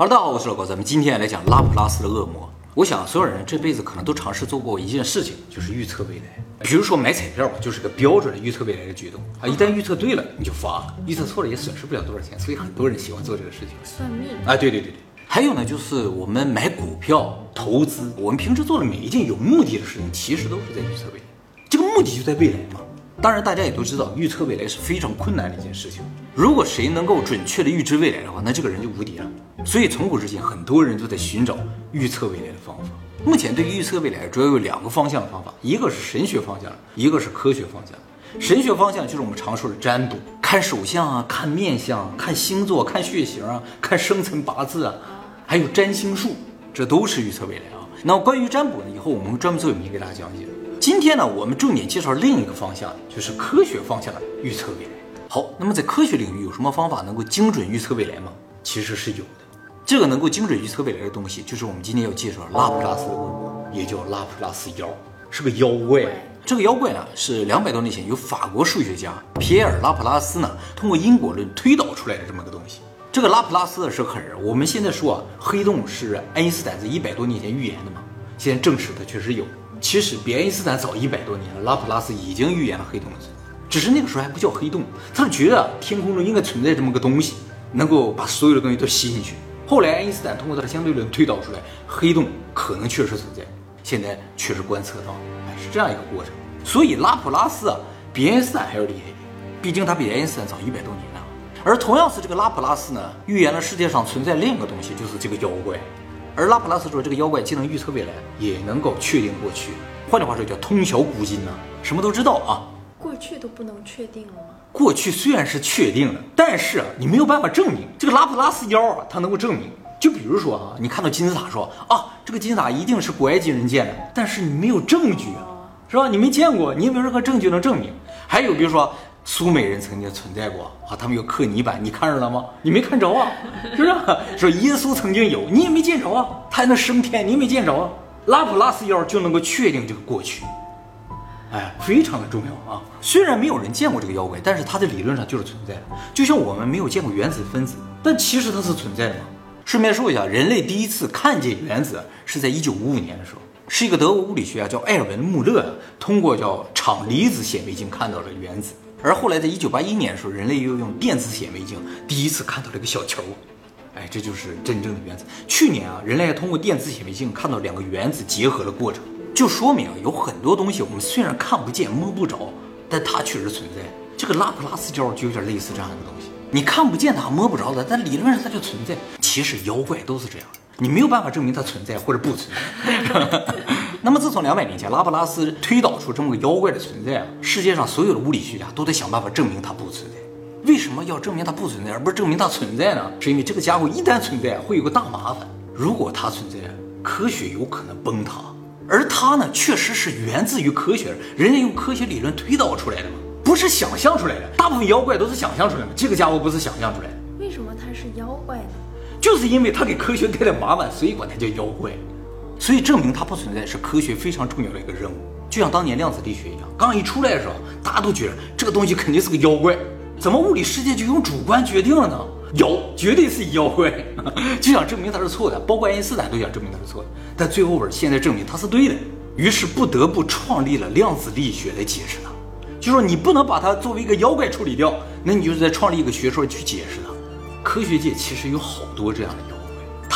哈喽，大家好，我是老高，咱们今天来讲拉普拉斯的恶魔。我想所有人这辈子可能都尝试做过一件事情，就是预测未来。比如说买彩票吧，就是个标准的预测未来的举动啊。一旦预测对了，你就发了；预测错了也损失不了多少钱。所以很多人喜欢做这个事情。算命啊，对对对对。还有呢，就是我们买股票投资，我们平时做的每一件有目的的事情，其实都是在预测未来。这个目的就在未来嘛。当然，大家也都知道，预测未来是非常困难的一件事情。如果谁能够准确的预知未来的话，那这个人就无敌了。所以从古至今，很多人都在寻找预测未来的方法。目前对于预测未来主要有两个方向的方法，一个是神学方向，一个是科学方向。神学方向就是我们常说的占卜，看手相啊，看面相，看星座，看血型啊，看生辰八字啊，还有占星术，这都是预测未来啊。那关于占卜呢，以后我们会专门做一期给大家讲解。今天呢，我们重点介绍另一个方向，就是科学方向的预测未来。好，那么在科学领域有什么方法能够精准预测未来吗？其实是有的。这个能够精准预测未来的东西，就是我们今天要介绍拉普拉斯恶魔，也叫拉普拉斯妖，是个妖怪。这个妖怪呢，是两百多年前由法国数学家皮埃尔·拉普拉斯呢，通过因果论推导出来的这么个东西。这个拉普拉斯是狠人。我们现在说啊，黑洞是爱因斯坦在一百多年前预言的嘛，现在证实它确实有。其实比爱因斯坦早一百多年，拉普拉斯已经预言了黑洞的存在，只是那个时候还不叫黑洞，他是觉得天空中应该存在这么个东西，能够把所有的东西都吸进去。后来爱因斯坦通过他的相对论推导出来，黑洞可能确实存在，现在确实观测到，哎，是这样一个过程。所以拉普拉斯啊，比爱因斯坦还要厉害，毕竟他比爱因斯坦早一百多年呢。而同样是这个拉普拉斯呢，预言了世界上存在另一个东西，就是这个妖怪。而拉普拉斯说，这个妖怪既能预测未来，也能够确定过去。换句话说，叫通晓古今呢，什么都知道啊。过去都不能确定了吗？过去虽然是确定的，但是啊，你没有办法证明。这个拉普拉斯妖啊，它能够证明。就比如说啊，你看到金字塔，说啊，这个金字塔一定是古埃及人建的，但是你没有证据啊，是吧？你没见过，你也没有任何证据能证明。还有比如说。苏美人曾经存在过啊，他们有刻泥板，你看着了吗？你没看着啊，是不是？说耶稣曾经有，你也没见着啊，他还能升天，你也没见着啊。拉普拉斯妖就能够确定这个过去，哎，非常的重要啊。虽然没有人见过这个妖怪，但是它的理论上就是存在的。就像我们没有见过原子分子，但其实它是存在的嘛。顺便说一下，人类第一次看见原子是在一九五五年的时候，是一个德国物理学家叫艾尔文·穆勒，通过叫场离子显微镜看到了原子。而后来，在一九八一年的时候，人类又用电子显微镜第一次看到了一个小球，哎，这就是真正的原子。去年啊，人类还通过电子显微镜看到两个原子结合的过程，就说明有很多东西我们虽然看不见摸不着，但它确实存在。这个拉普拉斯胶就有点类似这样一个东西，你看不见它摸不着的，但理论上它就存在。其实妖怪都是这样，你没有办法证明它存在或者不存在。那么，自从两百年前拉普拉斯推导出这么个妖怪的存在啊，世界上所有的物理学家都在想办法证明它不存在。为什么要证明它不存在，而不是证明它存在呢？是因为这个家伙一旦存在，会有个大麻烦。如果它存在，科学有可能崩塌。而它呢，确实是源自于科学，人家用科学理论推导出来的嘛，不是想象出来的。大部分妖怪都是想象出来的，这个家伙不是想象出来的。为什么它是妖怪呢？就是因为它给科学带来麻烦，所以管它叫妖怪。所以证明它不存在是科学非常重要的一个任务，就像当年量子力学一样，刚一出来的时候，大家都觉得这个东西肯定是个妖怪，怎么物理世界就用主观决定了呢？有，绝对是妖怪，就想证明它是错的，包括爱因斯坦都想证明它是错的，但最后边现在证明它是对的，于是不得不创立了量子力学来解释它，就说你不能把它作为一个妖怪处理掉，那你就是在创立一个学说去解释它。科学界其实有好多这样的妖。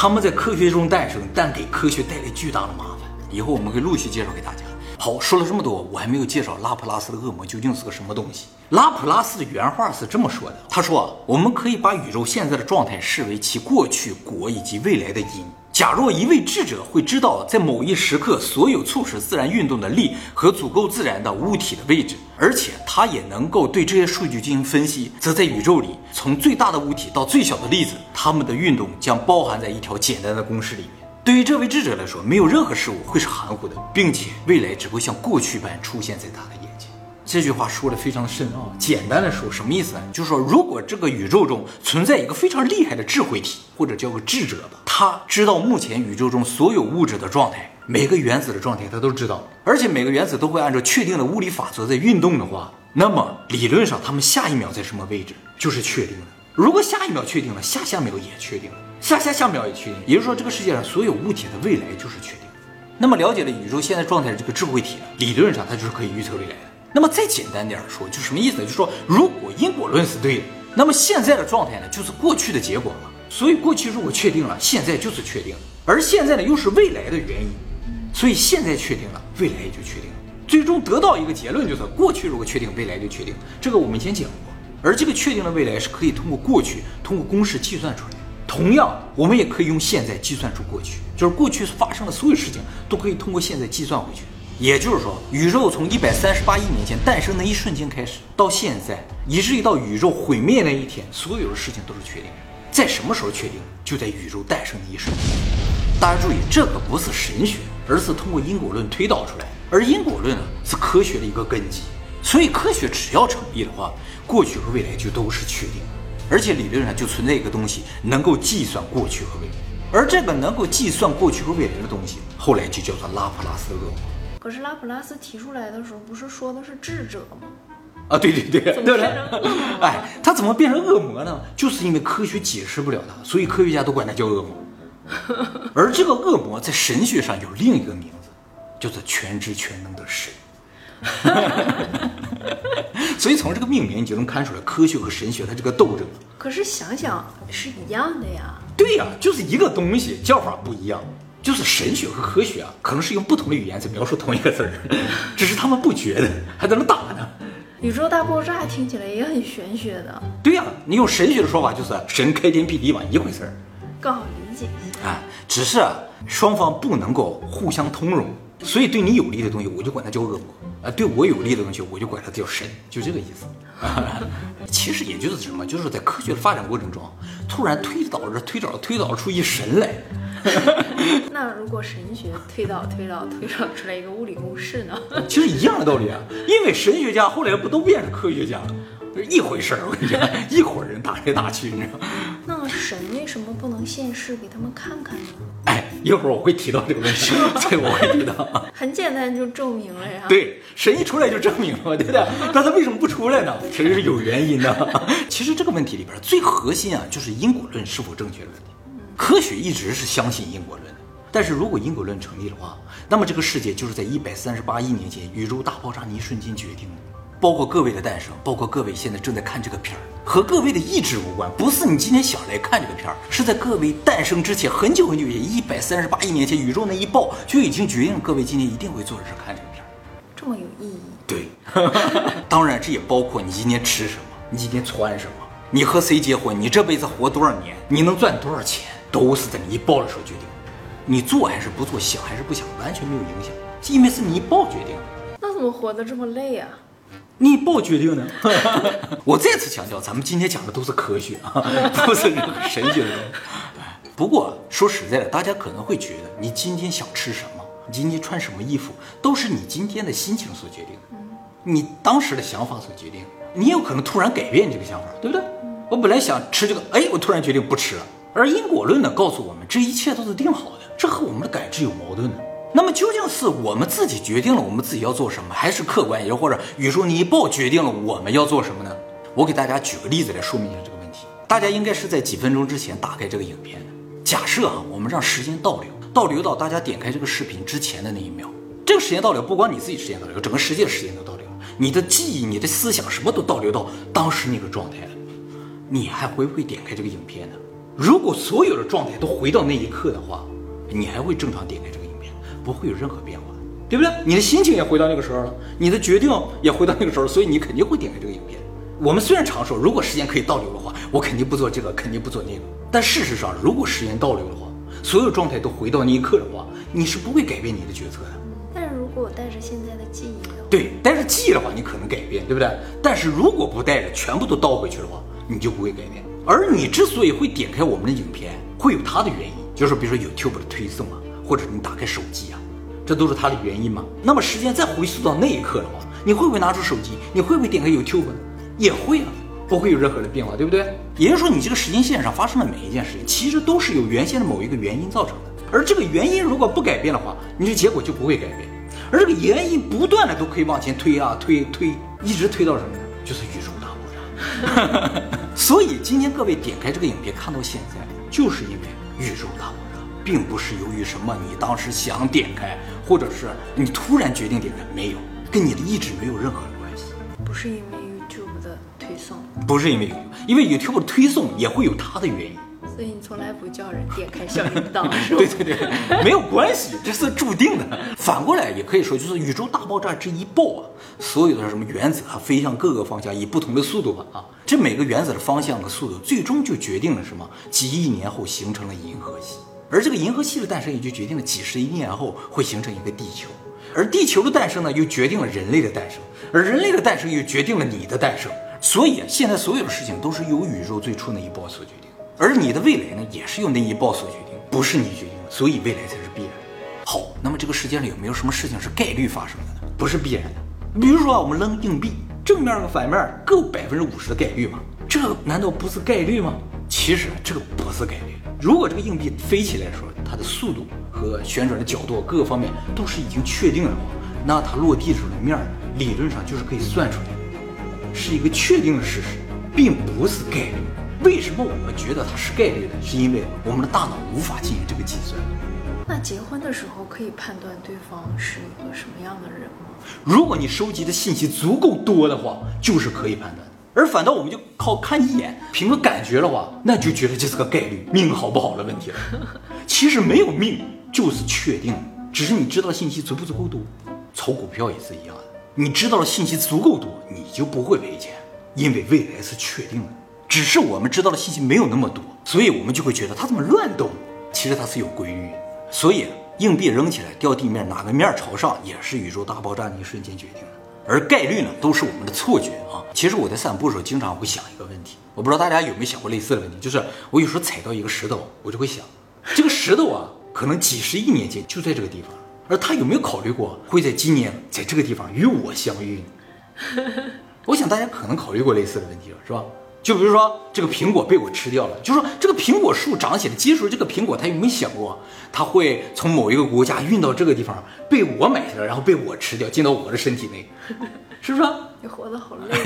他们在科学中诞生，但给科学带来巨大的麻烦。以后我们会陆续介绍给大家。好，说了这么多，我还没有介绍拉普拉斯的恶魔究竟是个什么东西。拉普拉斯的原话是这么说的：他说啊，我们可以把宇宙现在的状态视为其过去、果以及未来的因。假若一位智者会知道在某一时刻所有促使自然运动的力和足够自然的物体的位置，而且他也能够对这些数据进行分析，则在宇宙里，从最大的物体到最小的粒子，它们的运动将包含在一条简单的公式里面。对于这位智者来说，没有任何事物会是含糊的，并且未来只会像过去般出现在他的眼前。这句话说的非常深奥。简单的说，什么意思呢？就是说，如果这个宇宙中存在一个非常厉害的智慧体，或者叫个智者吧，他知道目前宇宙中所有物质的状态，每个原子的状态他都知道，而且每个原子都会按照确定的物理法则在运动的话，那么理论上他们下一秒在什么位置就是确定的。如果下一秒确定了，下下秒也确定了。下下下秒也确定。也就是说，这个世界上所有物体的未来就是确定。那么了解了宇宙现在状态的这个智慧体呢，理论上它就是可以预测未来的。那么再简单点说，就什么意思呢？就是说，如果因果论是对的，那么现在的状态呢，就是过去的结果嘛。所以过去如果确定了，现在就是确定，而现在呢又是未来的原因，所以现在确定了，未来也就确定了。最终得到一个结论，就是过去如果确定，未来就确定。这个我们以前讲过，而这个确定的未来是可以通过过去通过公式计算出来。同样，我们也可以用现在计算出过去，就是过去发生的所有事情都可以通过现在计算回去。也就是说，宇宙从一百三十八亿年前诞生的一瞬间开始，到现在，以至于到宇宙毁灭那一天，所有的事情都是确定。在什么时候确定？就在宇宙诞生的一瞬间。大家注意，这个不是神学，而是通过因果论推导出来。而因果论呢，是科学的一个根基。所以，科学只要成立的话，过去和未来就都是确定。而且理论上就存在一个东西，能够计算过去和未来。而这个能够计算过去和未来的东西，后来就叫做拉普拉斯恶魔。可是拉普拉斯提出来的时候，不是说的是智者吗？啊，对对对，怎么对变成恶魔了。哎，他怎么变成恶魔呢？就是因为科学解释不了他，所以科学家都管他叫恶魔。而这个恶魔在神学上有另一个名字，叫做全知全能的神。所以从这个命名你就能看出来，科学和神学它这个斗争。可是想想是一样的呀。对呀、就是一个东西，叫法不一样。就是神学和科学啊，可能是用不同的语言在描述同一个字儿，只是他们不觉得，还在那打呢。宇宙大爆炸听起来也很玄学的，对呀、你用神学的说法就是神开天辟地嘛，一回事儿。更好理解一下。啊，只是啊，双方不能够互相通融，所以对你有利的东西，我就管它叫恶魔；啊，对我有利的东西，我就管它叫神，就这个意思。啊、其实也就是什么，就是在科学的发展过程中，突然推导着推导推导出一神来。那如果神学推导推导推导出来一个物理公式呢？其实一样的道理啊，因为神学家后来不都变成科学家了，一回事儿。我跟你讲，一伙人打来打去，你知道吗？那神为什么不能现世给他们看看呢？哎，一会儿我会提到这个问题，这个我会提到。很简单就证明了呀。，对，神一出来就证明了，对不对？那他为什么不出来呢？其实是有原因的。其实这个问题里边最核心啊，就是因果论是否正确的问题。科学一直是相信因果论的，但是如果因果论成立的话，那么这个世界就是在一百三十八亿年前宇宙大爆炸那一瞬间决定的。包括各位的诞生，包括各位现在正在看这个片儿，和各位的意志无关，不是你今天想来看这个片儿，是在各位诞生之前很久很久以前，一百三十八亿年前，宇宙那一爆就已经决定了各位今天一定会坐在这儿看这个片儿。这么有意义。对，当然这也包括你今天吃什么，你今天穿什么，你和谁结婚，你这辈子活多少年，你能赚多少钱，都是在你一爆的时候决定的。你做还是不做，想还是不想，完全没有影响，因为是你一爆决定的。那怎么活得这么累啊？你一报决定呢？我再次强调，咱们今天讲的都是科学啊，不是任何神学的东西。不过说实在的，大家可能会觉得，你今天想吃什么，你今天穿什么衣服，都是你今天的心情所决定的，你当时的想法所决定。你有可能突然改变这个想法，对不对？我本来想吃这个，哎，我突然决定不吃了。而因果论呢，告诉我们这一切都是定好的，这和我们的感知有矛盾的。那么究竟是我们自己决定了我们自己要做什么，还是客观，也或者宇宙你一报决定了我们要做什么呢？我给大家举个例子来说明一下这个问题。大家应该是在几分钟之前打开这个影片的。假设啊，我们让时间倒流，倒流到大家点开这个视频之前的那一秒。这个时间倒流，不光你自己时间倒流，整个世界的时间都倒流，你的记忆、你的思想什么都倒流到当时那个状态了。你还会不会点开这个影片呢？如果所有的状态都回到那一刻的话，你还会正常点开这个，不会有任何变化，对不对？你的心情也回到那个时候了，你的决定也回到那个时候，所以你肯定会点开这个影片。我们虽然常说，如果时间可以倒流的话，我肯定不做这个，肯定不做那个。但事实上，如果时间倒流的话，所有状态都回到那一刻的话，你是不会改变你的决策的。但是如果我带着现在的记忆的话，对，但是记忆的话，你可能改变，对不对？但是如果不带着，全部都倒回去的话，你就不会改变。而你之所以会点开我们的影片，会有它的原因，就是比如说 YouTube 的推送啊，或者你打开手机啊，这都是它的原因嘛。那么时间再回溯到那一刻的话，你会不会拿出手机？你会不会点开 YouTube 呢？也会啊，不会有任何的变化，对不对？也就是说，你这个时间线上发生的每一件事情，其实都是由原先的某一个原因造成的。而这个原因如果不改变的话，你的结果就不会改变。而这个原因不断的都可以往前推啊推推，一直推到什么呢？就是宇宙大爆炸。所以今天各位点开这个影片看到现在，就是因为宇宙大爆炸，并不是由于什么你当时想点开，或者是你突然决定点开，没有，跟你的意志没有任何的关系。不是因为 YouTube 的推送，不是因为 YouTube，因为 YouTube 的推送也会有它的原因。所以你从来不叫人点开小铃铛，是吧？对对对，没有关系，这是注定的。反过来也可以说，就是宇宙大爆炸这一爆啊，所有的什么原子啊飞向各个方向，以不同的速度吧啊，这每个原子的方向和速度，最终就决定了什么？几亿年后形成了银河系，而这个银河系的诞生也就决定了几十亿年后会形成一个地球，而地球的诞生呢，又决定了人类的诞生，而人类的诞生又决定了你的诞生。所以现在所有的事情都是由宇宙最初那一爆所决定。而你的未来呢，也是由那一爆所决定，不是你决定的，所以未来才是必然。好，那么这个世界上有没有什么事情是概率发生的呢？不是必然的。比如说啊，我们扔硬币，正面和反面各百分之五十的概率嘛，这难道不是概率吗？其实这个不是概率。如果这个硬币飞起来的时候，它的速度和旋转的角度各个方面都是已经确定的话，那它落地时候的面儿理论上就是可以算出来，是一个确定的事实，并不是概率。为什么我们觉得它是概率的？是因为我们的大脑无法进行这个计算。那结婚的时候可以判断对方是一个什么样的人吗？如果你收集的信息足够多的话，就是可以判断。而反倒我们就靠看一眼，凭个感觉的话，那就觉得这是个概率，命好不好的问题了。其实没有命，就是确定，只是你知道的信息足不足够多。炒股票也是一样的，你知道的信息足够多，你就不会赔钱，因为未来是确定的。只是我们知道的信息没有那么多，所以我们就会觉得它怎么乱动？其实它是有规律的。所以硬币扔起来掉地面，哪个面朝上，也是宇宙大爆炸那一瞬间决定的。而概率呢，都是我们的错觉啊。其实我在散步的时候，经常会想一个问题，我不知道大家有没有想过类似的问题，就是我有时候踩到一个石头，我就会想，这个石头啊，可能几十亿年前就在这个地方，而他有没有考虑过会在今年在这个地方与我相遇呢？我想大家可能考虑过类似的问题了，是吧？就比如说这个苹果被我吃掉了，就说这个苹果树长起来，结实这个苹果他有没有想过，它会从某一个国家运到这个地方，被我买下来，然后被我吃掉，进到我的身体内，是不是？你活得好累，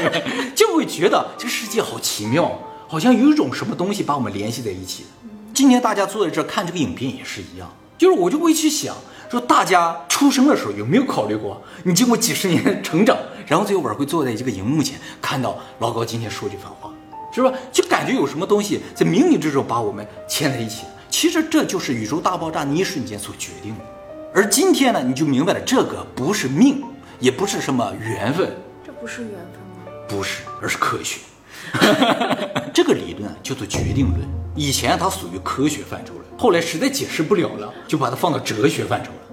就会觉得这个世界好奇妙，好像有一种什么东西把我们联系在一起。今天大家坐在这看这个影片也是一样，就是我就会去想。说大家出生的时候有没有考虑过，你经过几十年成长，然后最后晚会坐在这个荧幕前，看到老高今天说这番话，是吧？就感觉有什么东西在冥冥之中把我们牵在一起。其实这就是宇宙大爆炸那一瞬间所决定的。而今天呢，你就明白了，这个不是命，也不是什么缘分，这不是缘分吗？不是，而是科学。这个理论叫做决定论，以前它属于科学范畴了，后来实在解释不了了，就把它放到哲学范畴了。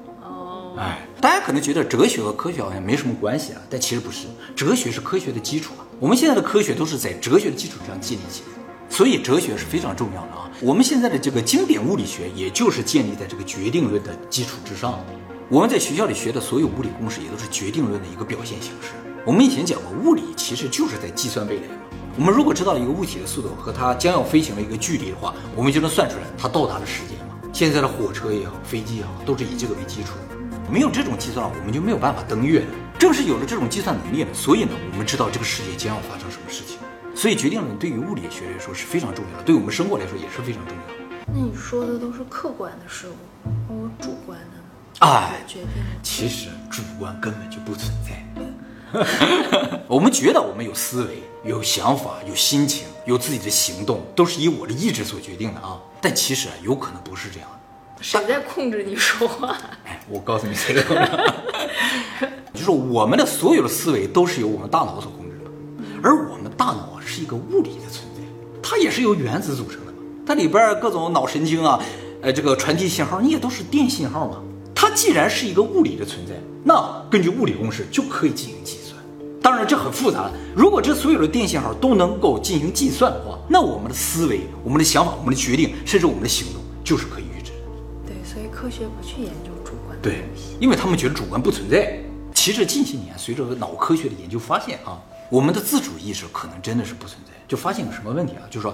哎，大家可能觉得哲学和科学好像没什么关系啊，但其实不是，哲学是科学的基础啊。我们现在的科学都是在哲学的基础上建立起来，所以哲学是非常重要的啊。我们现在的这个经典物理学，也就是建立在这个决定论的基础之上。我们在学校里学的所有物理公式，也都是决定论的一个表现形式。我们以前讲过，物理其实就是在计算未来。我们如果知道一个物体的速度和它将要飞行的一个距离的话，我们就能算出来它到达的时间嘛。现在的火车也好，飞机也好，都是以这个为基础的。没有这种计算，我们就没有办法登月。正是有了这种计算能力呢，所以呢，我们知道这个世界将要发生什么事情。所以决定论对于物理学来说是非常重要的，对我们生活来说也是非常重要的。那你说的都是客观的事物，而我主观的呢？哎，决定。其实主观根本就不存在。我们觉得我们有思维、有想法、有心情、有自己的行动，都是以我的意志所决定的啊。但其实啊，有可能不是这样的。谁在控制你说话？哎，我告诉你，谁在控制？就是我们的所有的思维都是由我们大脑所控制的，而我们大脑是一个物理的存在，它也是由原子组成的嘛。它里边各种脑神经啊，呃，这个传递信号，你也都是电信号嘛。它既然是一个物理的存在，那根据物理公式就可以进行计算。当然，这很复杂。如果这所有的电信号都能够进行计算的话，那我们的思维、我们的想法、我们的决定，甚至我们的行动，就是可。以科学不去研究主观。对，因为他们觉得主观不存在。其实近些年，随着脑科学的研究发现啊，我们的自主意识可能真的是不存在。就发现个什么问题啊？就是说，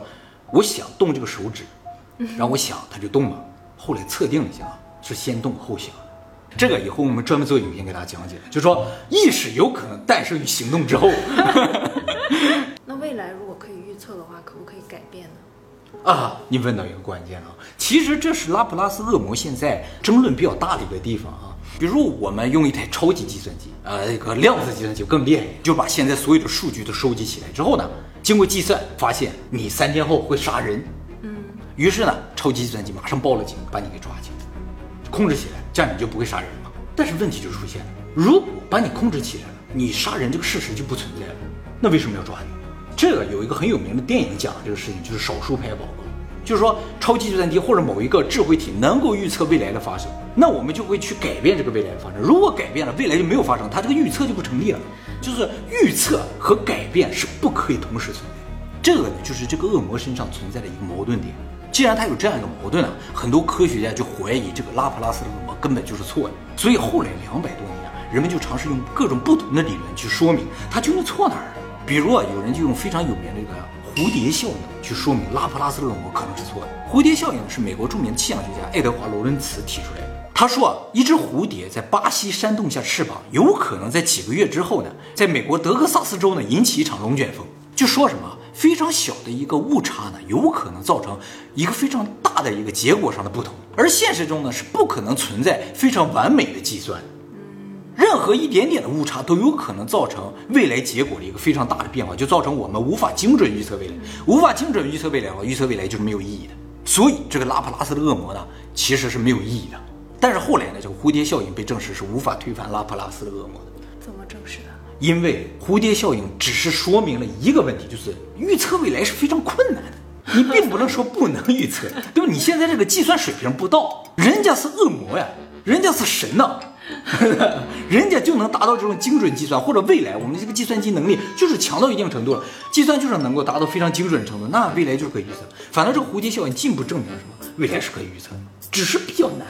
我想动这个手指，然后我想它就动了。后来测定了一下，是先动后想。这个以后我们专门做影片给大家讲解，就是说意识有可能诞生于行动之后。那未来如果可以预测的话，可不可以改变呢？啊，你问到一个关键啊。其实这是拉普拉斯恶魔现在争论比较大的一个地方啊。比如我们用一台超级计算机，呃，一个量子计算机更厉害，就把现在所有的数据都收集起来之后呢，经过计算发现你三天后会杀人，嗯，于是呢，超级计算机马上报了警，把你给抓起来，控制起来，这样你就不会杀人了。但是问题就出现了，如果把你控制起来了，你杀人这个事实就不存在了，那为什么要抓你？这个有一个很有名的电影讲这个事情，就是少数派报告，就是说超级计算机或者某一个智慧体能够预测未来的发生，那我们就会去改变这个未来的发生。如果改变了，未来就没有发生，它这个预测就不成立了。就是预测和改变是不可以同时存在。这个呢，就是这个恶魔身上存在的一个矛盾点。既然它有这样一个矛盾啊，很多科学家就怀疑这个拉普拉斯的恶魔根本就是错的。所以后来两百多年啊，人们就尝试用各种不同的理论去说明它究竟错哪儿了。比如啊，有人就用非常有名的这个蝴蝶效应去说明拉普拉斯的恶魔可能是错的。蝴蝶效应是美国著名的气象学家爱德华·罗伦茨提出来的。他说啊，一只蝴蝶在巴西扇动下翅膀，有可能在几个月之后呢，在美国德克萨斯州呢引起一场龙卷风。就说什么非常小的一个误差呢，有可能造成一个非常大的一个结果上的不同。而现实中呢，是不可能存在非常完美的计算。任何一点点的误差都有可能造成未来结果的一个非常大的变化，就造成我们无法精准预测未来，无法精准预测未来的话，预测未来就是没有意义的。所以这个拉普拉斯的恶魔呢，其实是没有意义的。但是后来呢，这个蝴蝶效应被证实是无法推翻拉普拉斯的恶魔的。怎么证实的？因为蝴蝶效应只是说明了一个问题，就是预测未来是非常困难的。你并不能说不能预测，对吧？你现在这个计算水平不到，人家是恶魔呀，人家是神呐。人家就能达到这种精准计算，或者未来我们这个计算机能力就是强到一定程度了，计算就是能够达到非常精准程度，那未来就是可以预测。反正这个蝴蝶效应进一步证明了什么？未来是可以预测的，只是比较难。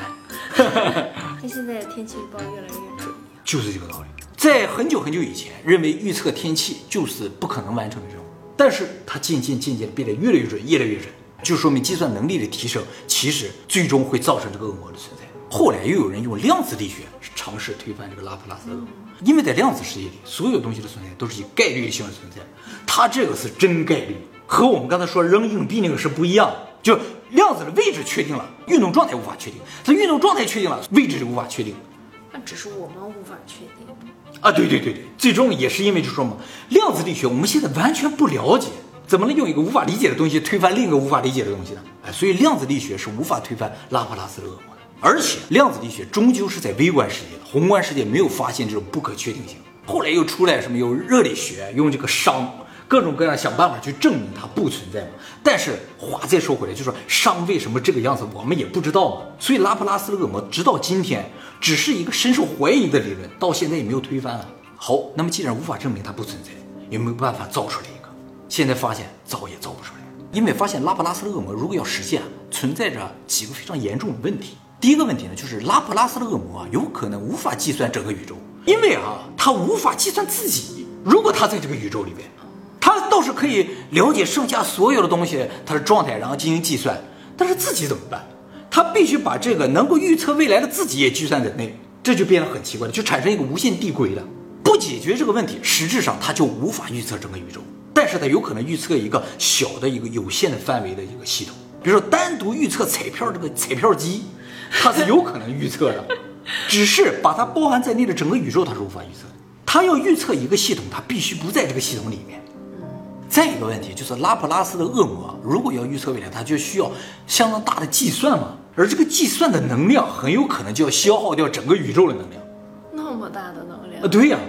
那现在天气预报越来越准，就是这个道理。在很久很久以前，认为预测天气就是不可能完成的任务，但是它渐渐渐渐的变得越来越准，越来越准，就说明计算能力的提升，其实最终会造成这个恶魔的存在。后来又有人用量子力学尝试推翻这个拉普拉斯恶魔，因为在量子世界里，所有东西的存在都是以概率性的存在，它这个是真概率，和我们刚才说扔硬币那个是不一样的。就量子的位置确定了，运动状态无法确定，它运动状态确定了，位置就无法确定。那只是我们无法确定啊！对对对对，最终也是因为就说嘛，量子力学我们现在完全不了解，怎么能用一个无法理解的东西推翻另一个无法理解的东西呢？哎，所以量子力学是无法推翻拉普拉斯的恶魔。而且量子力学终究是在微观世界的，宏观世界没有发现这种不可确定性。后来又出来什么有热力学，用这个熵，各种各样想办法去证明它不存在嘛。但是话再说回来，就说熵为什么这个样子，我们也不知道嘛。所以拉普拉斯的恶魔直到今天只是一个深受怀疑的理论，到现在也没有推翻啊。好，那么既然无法证明它不存在，有没有办法造出来一个？现在发现造也造不出来，因为发现拉普拉斯的恶魔如果要实现，存在着几个非常严重的问题。第一个问题呢，就是拉普拉斯的恶魔啊，有可能无法计算整个宇宙，因为啊，他无法计算自己。如果他在这个宇宙里边，他倒是可以了解剩下所有的东西它的状态，然后进行计算。但是自己怎么办？他必须把这个能够预测未来的自己也计算在内，这就变得很奇怪了，就产生一个无限递归了。不解决这个问题，实质上他就无法预测整个宇宙，但是他有可能预测一个小的一个有限的范围的一个系统，比如说单独预测彩票这个彩票机。它是有可能预测的，只是把它包含在内的整个宇宙，它是无法预测的。它要预测一个系统，它必须不在这个系统里面。再一个问题就是，拉普拉斯的恶魔如果要预测未来，它就需要相当大的计算嘛，而这个计算的能量很有可能就要消耗掉整个宇宙的能量。那么大的能量啊？对呀，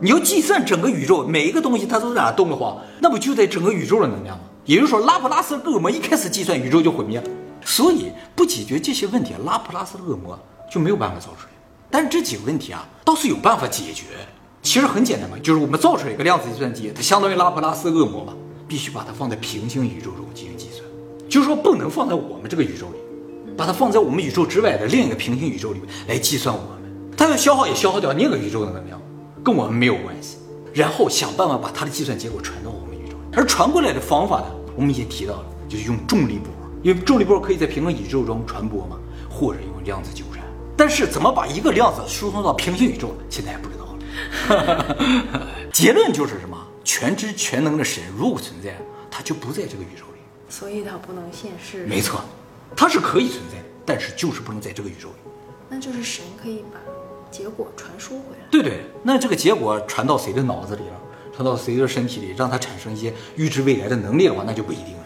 你要计算整个宇宙每一个东西它都在哪动的话，那不就在整个宇宙的能量吗？也就是说，拉普拉斯恶魔一开始计算宇宙就毁灭了。所以不解决这些问题，拉普拉斯的恶魔就没有办法造出来。但是这几个问题啊，倒是有办法解决。其实很简单嘛，就是我们造出来一个量子计算机，它相当于拉普拉斯恶魔嘛，必须把它放在平行宇宙中进行计算，就是说不能放在我们这个宇宙里，把它放在我们宇宙之外的另一个平行宇宙里面来计算我们。它要消耗也消耗掉那个宇宙的能量，跟我们没有关系。然后想办法把它的计算结果传到我们宇宙。而传过来的方法呢，我们已经提到了，就是用重力波。因为重力波可以在平行宇宙中传播嘛，或者用量子纠缠。但是怎么把一个量子输送到平行宇宙，现在还不知道了。结论就是什么？全知全能的神如果存在，他就不在这个宇宙里。所以它不能现世。没错，它是可以存在的，但是就是不能在这个宇宙里。那就是神可以把结果传输回来。对对，那这个结果传到谁的脑子里了，传到谁的身体里，让他产生一些预知未来的能力的话，那就不一定了，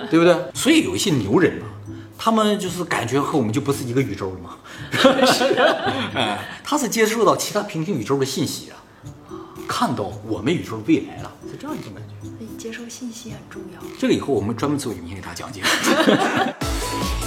对不对？所以有一些牛人啊，他们就是感觉和我们就不是一个宇宙了嘛。是 哎，他是接受到其他平行宇宙的信息啊，看到我们宇宙的未来了，是这样一种感觉。所以接受信息很重要。这个以后我们专门做影片给大家讲解。